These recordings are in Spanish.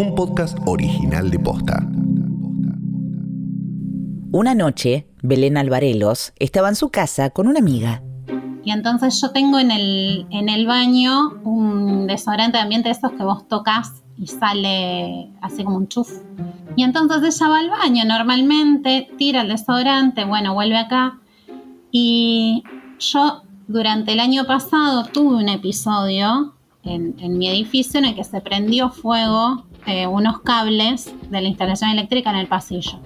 un podcast original de Posta. Una noche, Belén Alvarelos estaba en su casa con una amiga. Y entonces yo tengo en el, en el baño un desodorante de ambiente de esos que vos tocas y sale así como un chuf. Y entonces ella va al baño normalmente, tira el desodorante, bueno, vuelve acá. Y yo durante el año pasado tuve un episodio en, mi edificio en el que se prendió fuego eh, unos cables de la instalación eléctrica en el pasillo.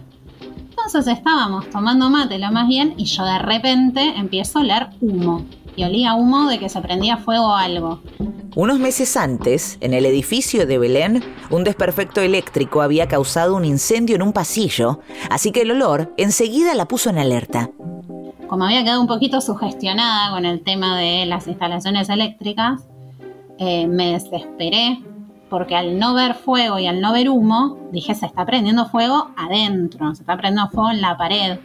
Entonces estábamos tomando mate lo más bien y yo de repente empiezo a oler humo. Y olía humo de que se prendía fuego algo. Unos meses antes, en el edificio de Belén, un desperfecto eléctrico había causado un incendio en un pasillo, así que el olor enseguida la puso en alerta. Como había quedado un poquito sugestionada con el tema de las instalaciones eléctricas, eh, me desesperé porque al no ver fuego y al no ver humo, dije, se está prendiendo fuego adentro, se está prendiendo fuego en la pared.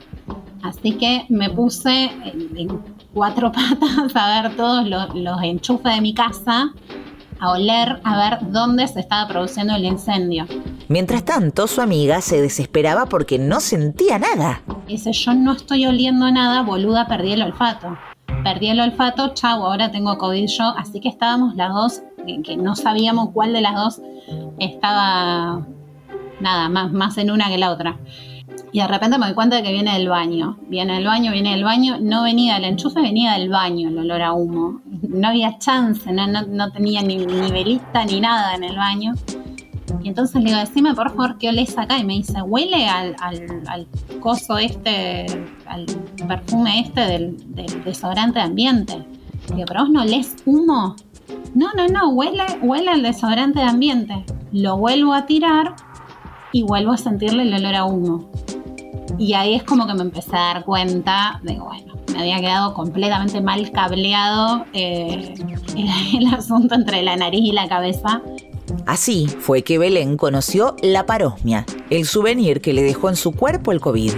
Así que me puse en, cuatro patas a ver todos los, los enchufes de mi casa, a oler, a ver dónde se estaba produciendo el incendio. Mientras tanto, su amiga se desesperaba porque no sentía nada. Dice, yo no estoy oliendo nada, boluda, perdí el olfato perdí el olfato, chau, ahora tengo COVID yo, así que estábamos las dos, que no sabíamos cuál de las dos estaba, nada, más, más en una que la otra. Y de repente me doy cuenta de que viene del baño. Viene del baño, viene del baño. No venía del enchufe, venía del baño el olor a humo. No había chance, no, no, tenía ni, ni velita ni nada en el baño. Entonces le digo, decime por favor qué olés acá. Y me dice, huele al, al, coso este, al perfume este del, del desodorante de ambiente. Y digo, pero vos no olés humo. No, no, no, huele, huele al desodorante de ambiente. Lo vuelvo a tirar y vuelvo a sentirle el olor a humo. Y ahí es como que me empecé a dar cuenta de, bueno, me había quedado completamente mal cableado eh, el asunto entre la nariz y la cabeza Así fue que Belén conoció la parosmia, el souvenir que le dejó en su cuerpo el COVID.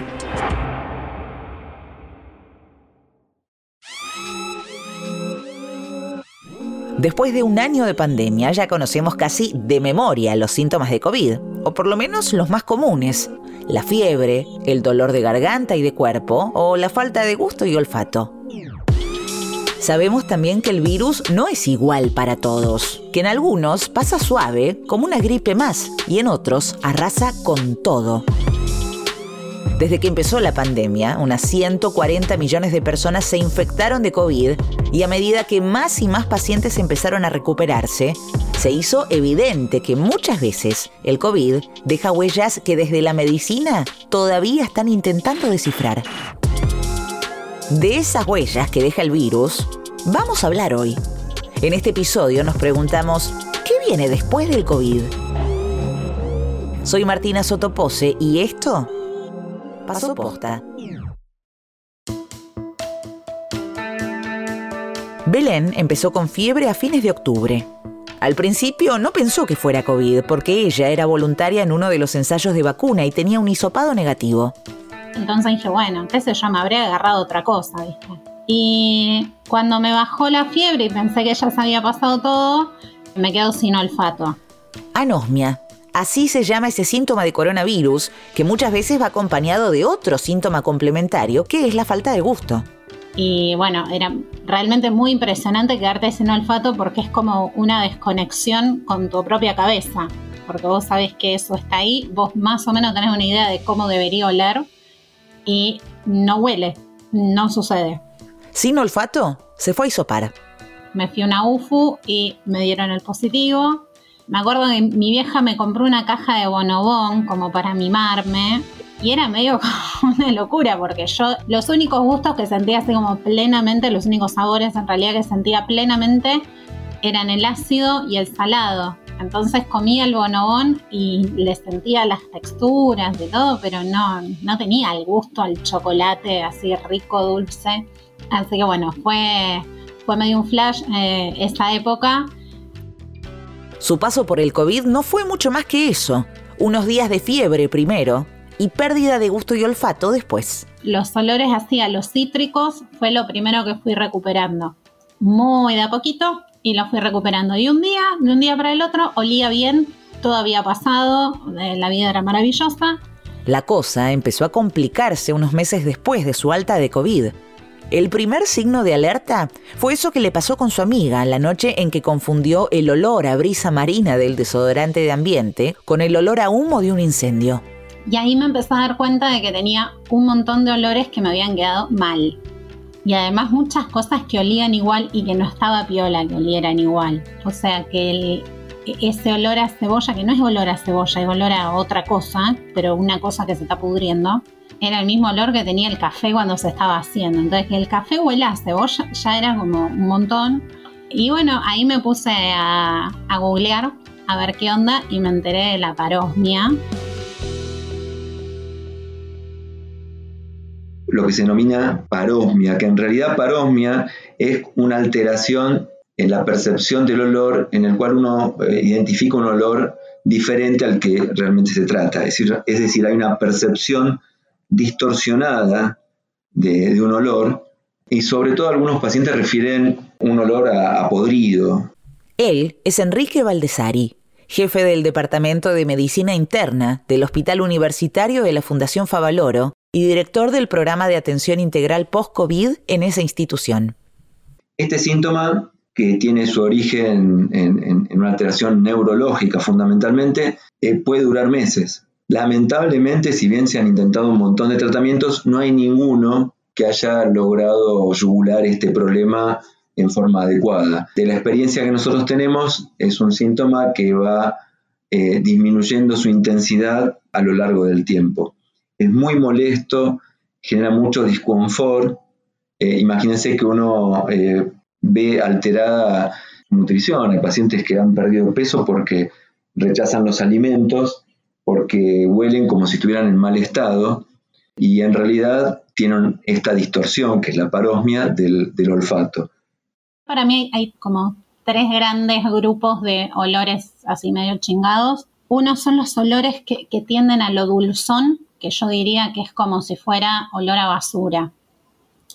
Después de un año de pandemia ya conocemos casi de memoria los síntomas de COVID, o por lo menos los más comunes, la fiebre, el dolor de garganta y de cuerpo, o la falta de gusto y olfato. Sabemos también que el virus no es igual para todos, que en algunos pasa suave, como una gripe más, y en otros arrasa con todo. Desde que empezó la pandemia, unas 140 millones de personas se infectaron de COVID y a medida que más y más pacientes empezaron a recuperarse, se hizo evidente que muchas veces el COVID deja huellas que desde la medicina todavía están intentando descifrar. De esas huellas que deja el virus, vamos a hablar hoy. En este episodio nos preguntamos, ¿qué viene después del COVID? Soy Martina Sotopose y esto pasó posta. Belén empezó con fiebre a fines de octubre. Al principio no pensó que fuera COVID porque ella era voluntaria en uno de los ensayos de vacuna y tenía un hisopado negativo. Entonces dije, bueno, qué sé yo, me habría agarrado otra cosa, ¿viste? Y cuando me bajó la fiebre y pensé que ya se había pasado todo, me quedo sin olfato. Anosmia. Así se llama ese síntoma de coronavirus, que muchas veces va acompañado de otro síntoma complementario, que es la falta de gusto. Y bueno, era realmente muy impresionante quedarte sin olfato porque es como una desconexión con tu propia cabeza. Porque vos sabés que eso está ahí, vos más o menos tenés una idea de cómo debería oler y no huele, no sucede. Sin olfato, se fue a isopar. Me fui a una UFU y me dieron el positivo. Me acuerdo que mi vieja me compró una caja de bonobón como para mimarme. Y era medio como una locura porque yo los únicos gustos que sentía así como plenamente, los únicos sabores en realidad que sentía plenamente eran el ácido y el salado. Entonces comía el bonobón y le sentía las texturas de todo, pero no, no tenía el gusto al chocolate así rico, dulce. Así que bueno, fue, fue medio un flash eh, esa época. Su paso por el COVID no fue mucho más que eso. Unos días de fiebre primero y pérdida de gusto y olfato después. Los olores así a los cítricos fue lo primero que fui recuperando. Muy de a poquito y lo fui recuperando. Y un día, de un día para el otro, olía bien todo había pasado, la vida era maravillosa. La cosa empezó a complicarse unos meses después de su alta de COVID. El primer signo de alerta fue eso que le pasó con su amiga la noche en que confundió el olor a brisa marina del desodorante de ambiente con el olor a humo de un incendio. Y ahí me empecé a dar cuenta de que tenía un montón de olores que me habían quedado mal. Y además muchas cosas que olían igual y que no estaba piola que olieran igual. O sea que ese olor a cebolla, que no es olor a cebolla, es olor a otra cosa, pero una cosa que se está pudriendo, era el mismo olor que tenía el café cuando se estaba haciendo. Entonces, que el café huele a cebolla ya era como un montón. Y bueno, ahí me puse a googlear a ver qué onda y me enteré de la parosmia. Lo que se denomina parosmia, que en realidad parosmia es una alteración en la percepción del olor en el cual uno eh, identifica un olor diferente al que realmente se trata. Es decir, es decir hay una percepción distorsionada de, un olor y sobre todo algunos pacientes refieren un olor a, podrido. Él es Enrique Valdesari, jefe del Departamento de Medicina Interna del Hospital Universitario de la Fundación Favaloro y director del programa de atención integral post-COVID en esa institución. Este síntoma, que tiene su origen en, una alteración neurológica fundamentalmente, eh, puede durar meses. Lamentablemente, si bien se han intentado un montón de tratamientos, no hay ninguno que haya logrado yugular este problema en forma adecuada. De la experiencia que nosotros tenemos, es un síntoma que va eh, disminuyendo su intensidad a lo largo del tiempo. Es muy molesto, genera mucho disconfort. Eh, imagínense que uno eh, ve alterada nutrición. Hay pacientes que han perdido peso porque rechazan los alimentos porque huelen como si estuvieran en mal estado y en realidad tienen esta distorsión, que es la parosmia del, olfato. Para mí hay como tres grandes grupos de olores así medio chingados. Uno son los olores que, tienden a lo dulzón, que yo diría que es como si fuera olor a basura.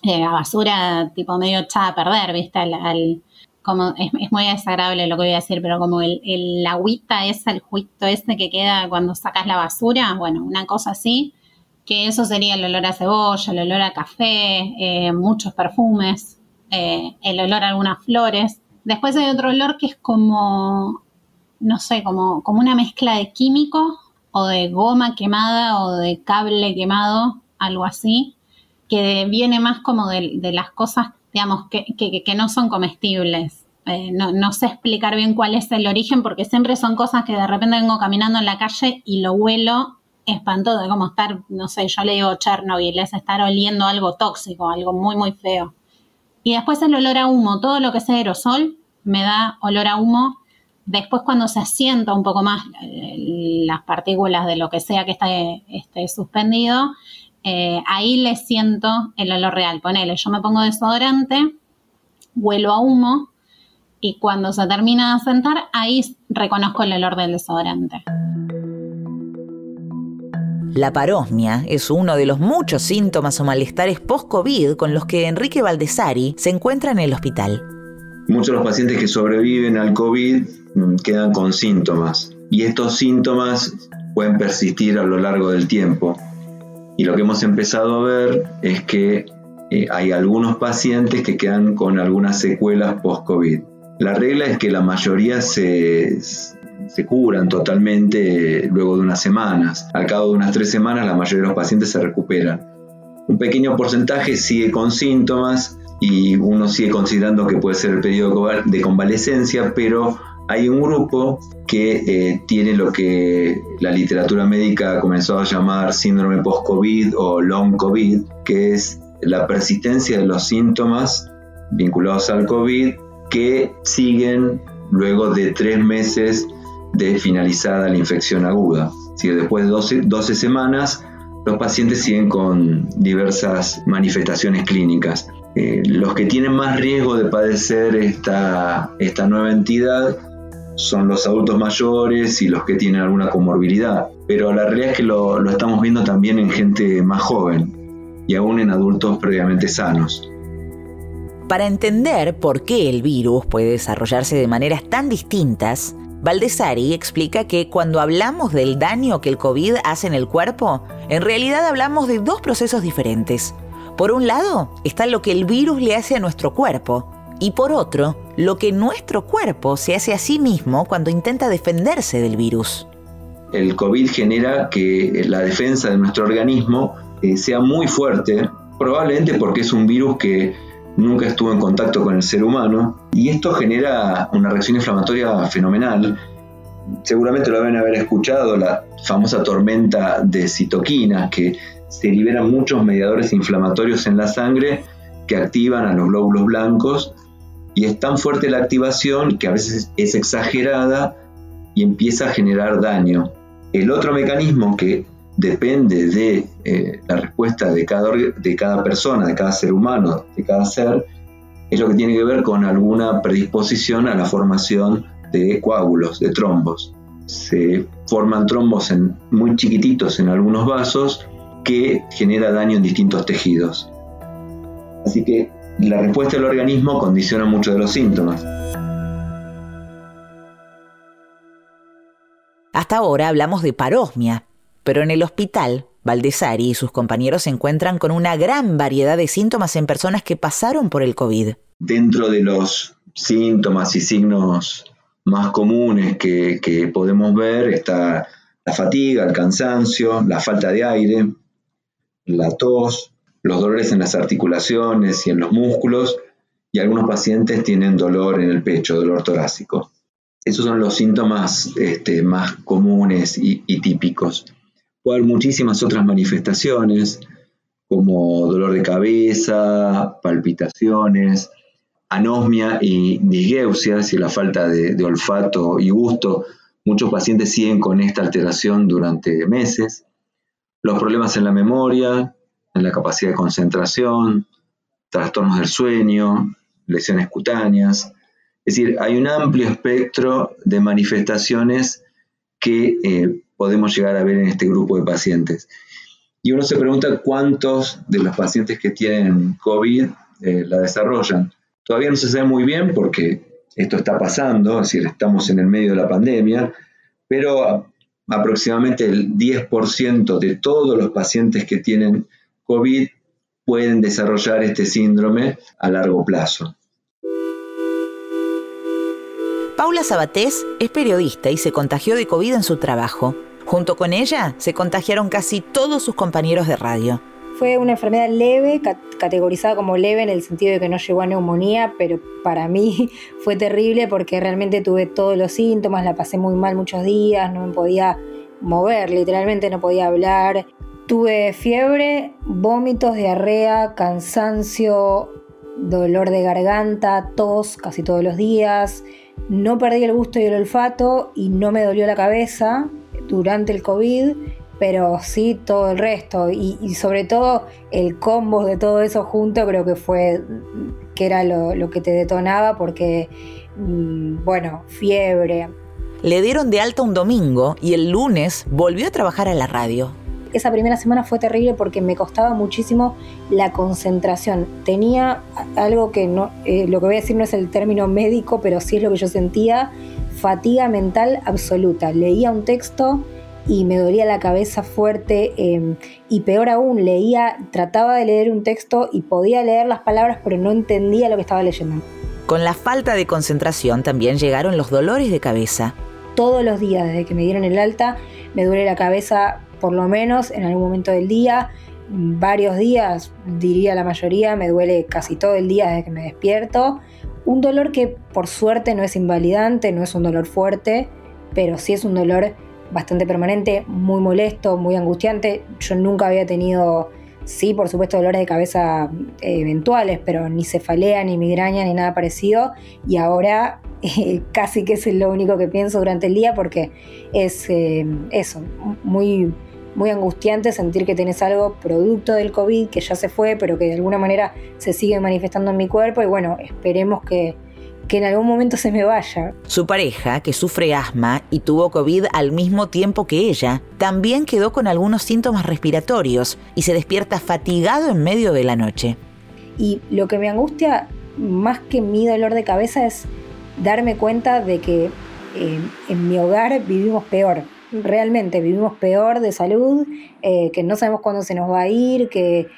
Eh, a basura tipo medio echada a perder, ¿viste? al, como es, muy desagradable lo que voy a decir, pero como el, el agüita esa, el juito ese que queda cuando sacas la basura, bueno, una cosa así, que eso sería el olor a cebolla, el olor a café, eh, muchos perfumes, eh, el olor a algunas flores. Después hay otro olor que es como, no sé, como, como una mezcla de químico o de goma quemada o de cable quemado, algo así, que viene más como de, de las cosas digamos, que, que, no son comestibles. Eh, no, sé explicar bien cuál es el origen porque siempre son cosas que de repente vengo caminando en la calle y lo huelo espantoso, como estar, no sé, yo le digo Chernobyl, es estar oliendo algo tóxico, algo muy, muy feo. Y después el olor a humo, todo lo que es aerosol me da olor a humo. Después cuando se asienta un poco más eh, las partículas de lo que sea que esté, esté suspendido, eh, ahí le siento el olor real. Ponele, yo me pongo desodorante, huelo a humo y cuando se termina de sentar, ahí reconozco el olor del desodorante. La parosmia es uno de los muchos síntomas o malestares post-COVID con los que Enrique Valdesari se encuentra en el hospital. Muchos de los pacientes que sobreviven al COVID mm, quedan con síntomas y estos síntomas pueden persistir a lo largo del tiempo. Y lo que hemos empezado a ver es que eh, hay algunos pacientes que quedan con algunas secuelas post-COVID. La regla es que la mayoría se, se curan totalmente luego de unas semanas. Al cabo de unas tres semanas la mayoría de los pacientes se recuperan. Un pequeño porcentaje sigue con síntomas y uno sigue considerando que puede ser el periodo de convalecencia, pero hay un grupo que eh, tiene lo que la literatura médica comenzó a llamar síndrome post-COVID o long COVID, que es la persistencia de los síntomas vinculados al COVID que siguen luego de tres meses de finalizada la infección aguda. Si después de 12, 12 semanas, los pacientes siguen con diversas manifestaciones clínicas. Eh, los que tienen más riesgo de padecer esta, esta nueva entidad son los adultos mayores y los que tienen alguna comorbilidad. Pero la realidad es que lo, estamos viendo también en gente más joven y aún en adultos previamente sanos. Para entender por qué el virus puede desarrollarse de maneras tan distintas, Baldessari explica que cuando hablamos del daño que el COVID hace en el cuerpo, en realidad hablamos de dos procesos diferentes. Por un lado está lo que el virus le hace a nuestro cuerpo y por otro, lo que nuestro cuerpo se hace a sí mismo cuando intenta defenderse del virus. El COVID genera que la defensa de nuestro organismo eh, sea muy fuerte, probablemente porque es un virus que nunca estuvo en contacto con el ser humano y esto genera una reacción inflamatoria fenomenal. Seguramente lo deben haber escuchado, la famosa tormenta de citoquinas, que se liberan muchos mediadores inflamatorios en la sangre que activan a los glóbulos blancos y es tan fuerte la activación que a veces es exagerada y empieza a generar daño. El otro mecanismo que depende de eh, la respuesta de cada, de cada persona, de cada ser humano, de cada ser, es lo que tiene que ver con alguna predisposición a la formación de coágulos, de trombos. Se forman trombos en, muy chiquititos en algunos vasos que genera daño en distintos tejidos. Así que la respuesta del organismo condiciona mucho de los síntomas. Hasta ahora hablamos de parosmia, pero en el hospital, Valdesari y sus compañeros se encuentran con una gran variedad de síntomas en personas que pasaron por el COVID. Dentro de los síntomas y signos más comunes que, que podemos ver está la fatiga, el cansancio, la falta de aire, la tos, los dolores en las articulaciones y en los músculos, y algunos pacientes tienen dolor en el pecho, dolor torácico. Esos son los síntomas este, más comunes y, y típicos. Puede muchísimas otras manifestaciones, como dolor de cabeza, palpitaciones, anosmia y disgeusia, si la falta de, olfato y gusto. Muchos pacientes siguen con esta alteración durante meses. Los problemas en la memoria, en la capacidad de concentración, trastornos del sueño, lesiones cutáneas. Es decir, hay un amplio espectro de manifestaciones que eh, podemos llegar a ver en este grupo de pacientes. Y uno se pregunta cuántos de los pacientes que tienen COVID eh, la desarrollan. Todavía no se sabe muy bien porque esto está pasando, es decir, estamos en el medio de la pandemia, pero aproximadamente el 10% de todos los pacientes que tienen COVID pueden desarrollar este síndrome a largo plazo. Paula Sabatés es periodista y se contagió de COVID en su trabajo. Junto con ella se contagiaron casi todos sus compañeros de radio. Fue una enfermedad leve, categorizada como leve en el sentido de que no llegó a neumonía, pero para mí fue terrible porque realmente tuve todos los síntomas, la pasé muy mal muchos días, no me podía mover, literalmente no podía hablar. Tuve fiebre, vómitos, diarrea, cansancio, dolor de garganta, tos casi todos los días. No perdí el gusto y el olfato y no me dolió la cabeza, durante el COVID, pero sí todo el resto. Y, sobre todo el combo de todo eso junto creo que fue que era lo, que te detonaba porque, mm, bueno, fiebre. Le dieron de alta un domingo y el lunes volvió a trabajar a la radio. Esa primera semana fue terrible porque me costaba muchísimo la concentración. Tenía algo que no, eh, lo que voy a decir no es el término médico, pero sí es lo que yo sentía, fatiga mental absoluta. Leía un texto y me dolía la cabeza fuerte em, y peor aún, leía, trataba de leer un texto y podía leer las palabras pero no entendía lo que estaba leyendo. Con la falta de concentración también llegaron los dolores de cabeza. Todos los días desde que me dieron el alta me duele la cabeza por lo menos en algún momento del día, varios días, diría la mayoría, me duele casi todo el día desde que me despierto un dolor que por suerte no es invalidante, no es un dolor fuerte, pero sí es un dolor bastante permanente, muy molesto, muy angustiante. Yo nunca había tenido, sí, por supuesto, dolores de cabeza eh, eventuales, pero ni cefalea, ni migraña, ni nada parecido. Y ahora eh, casi que es lo único que pienso durante el día porque es eh, eso, muy muy angustiante sentir que tenés algo producto del COVID que ya se fue, pero que de alguna manera se sigue manifestando en mi cuerpo y bueno, esperemos que, que en algún momento se me vaya. Su pareja, que sufre asma y tuvo COVID al mismo tiempo que ella, también quedó con algunos síntomas respiratorios y se despierta fatigado en medio de la noche. Y lo que me angustia más que mi dolor de cabeza es darme cuenta de que eh, en mi hogar vivimos peor, realmente vivimos peor de salud, eh, que no sabemos cuándo se nos va a ir, que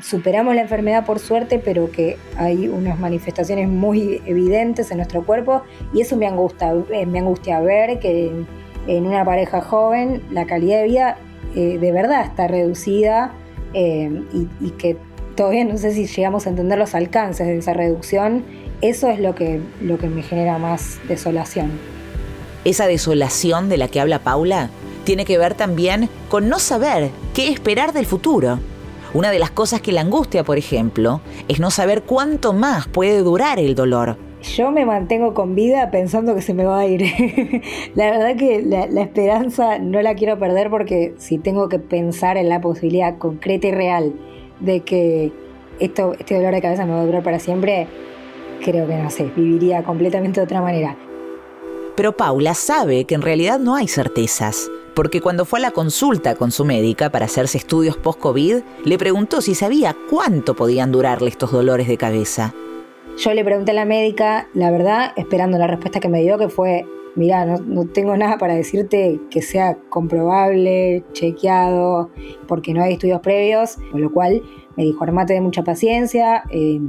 superamos la enfermedad por suerte, pero que hay unas manifestaciones muy evidentes en nuestro cuerpo y eso me angustia, eh, me angustia ver que en, una pareja joven la calidad de vida eh, de verdad está reducida y, y que todavía no sé si llegamos a entender los alcances de esa reducción. Eso es lo que, lo que me genera más desolación. Esa desolación de la que habla Paula tiene que ver también con no saber qué esperar del futuro. Una de las cosas que la angustia, por ejemplo, es no saber cuánto más puede durar el dolor. Yo me mantengo con vida pensando que se me va a ir. la verdad que la, esperanza no la quiero perder porque si tengo que pensar en la posibilidad concreta y real de que esto, este dolor de cabeza me va a durar para siempre, creo que no sé, viviría completamente de otra manera. Pero Paula sabe que en realidad no hay certezas, porque cuando fue a la consulta con su médica para hacerse estudios post-COVID, le preguntó si sabía cuánto podían durarle estos dolores de cabeza. Yo le pregunté a la médica, la verdad, esperando la respuesta que me dio, que fue, mira, no, tengo nada para decirte que sea comprobable, chequeado, porque no hay estudios previos, con lo cual me dijo, armate de mucha paciencia, eh,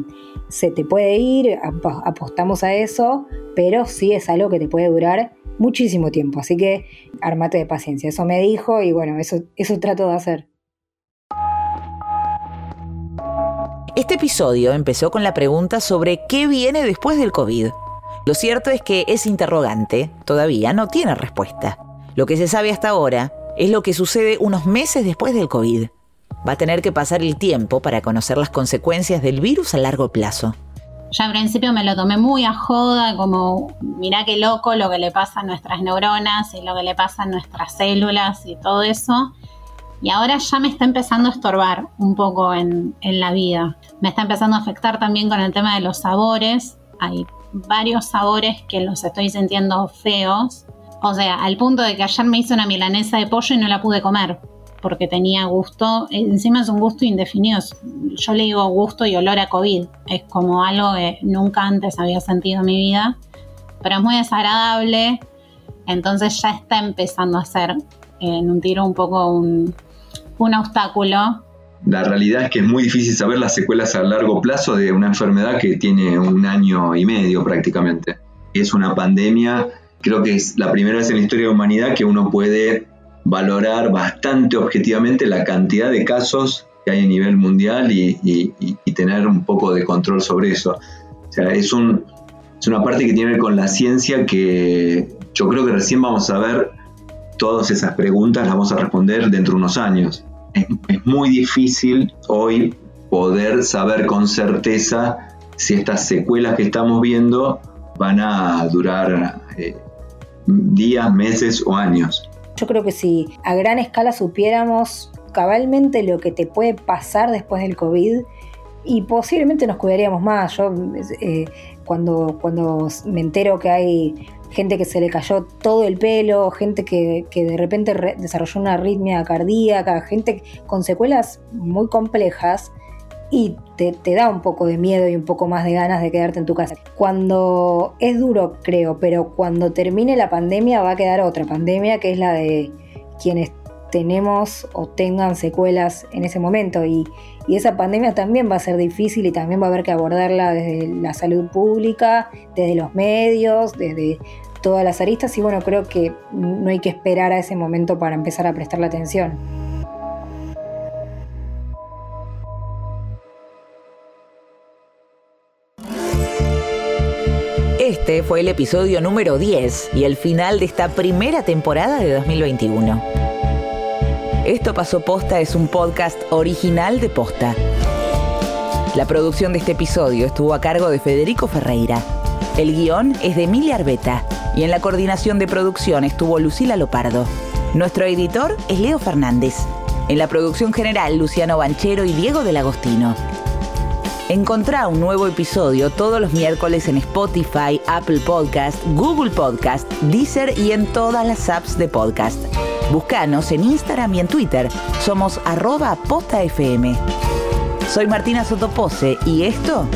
se te puede ir, apostamos a eso, pero sí es algo que te puede durar muchísimo tiempo, así que armate de paciencia. Eso me dijo y bueno, eso, eso trato de hacer. Este episodio empezó con la pregunta sobre qué viene después del COVID. Lo cierto es que ese interrogante todavía no tiene respuesta. Lo que se sabe hasta ahora es lo que sucede unos meses después del COVID. Va a tener que pasar el tiempo para conocer las consecuencias del virus a largo plazo. Ya al principio me lo tomé muy a joda, como mirá qué loco lo que le pasa a nuestras neuronas y lo que le pasa a nuestras células y todo eso. Y ahora ya me está empezando a estorbar un poco en, en la vida. Me está empezando a afectar también con el tema de los sabores. Hay varios sabores que los estoy sintiendo feos. O sea, al punto de que ayer me hice una milanesa de pollo y no la pude comer porque tenía gusto, encima es un gusto indefinido, yo le digo gusto y olor a COVID, es como algo que nunca antes había sentido en mi vida, pero es muy desagradable, entonces ya está empezando a ser en un tiro un poco un, un obstáculo. La realidad es que es muy difícil saber las secuelas a largo plazo de una enfermedad que tiene un año y medio prácticamente. Es una pandemia, creo que es la primera vez en la historia de la humanidad que uno puede valorar bastante objetivamente la cantidad de casos que hay a nivel mundial y, tener un poco de control sobre eso. Es, un, es una parte que tiene que ver con la ciencia que yo creo que recién vamos a ver todas esas preguntas, las vamos a responder dentro de unos años. Es, muy difícil hoy poder saber con certeza si estas secuelas que estamos viendo van a durar eh, días, meses o años. Yo creo que si a gran escala supiéramos cabalmente lo que te puede pasar después del COVID, y posiblemente nos cuidaríamos más. Yo eh, cuando, cuando me entero que hay gente que se le cayó todo el pelo, gente que, de repente desarrolló una arritmia cardíaca, gente con secuelas muy complejas, y te, da un poco de miedo y un poco más de ganas de quedarte en tu casa. Cuando es duro, creo, pero cuando termine la pandemia va a quedar otra pandemia que es la de quienes tenemos o tengan secuelas en ese momento y, y esa pandemia también va a ser difícil y también va a haber que abordarla desde la salud pública, desde los medios, desde todas las aristas y bueno, creo que no hay que esperar a ese momento para empezar a prestarle atención. Fue el episodio número 10 y el final de esta primera temporada de 2021. Esto pasó posta es un podcast original de posta. La producción de este episodio estuvo a cargo de Federico Ferreira. El guion es de Emilia Arbeta y en la coordinación de producción estuvo Lucila Lopardo. Nuestro editor es Leo Fernández. En la producción general, Luciano Banchero y Diego del Agostino. Encontrá un nuevo episodio todos los miércoles en Spotify, Apple Podcast, Google Podcast, Deezer y en todas las apps de podcast. Búscanos en Instagram y en Twitter. Somos arroba postafm. Soy Martina Sotopose y esto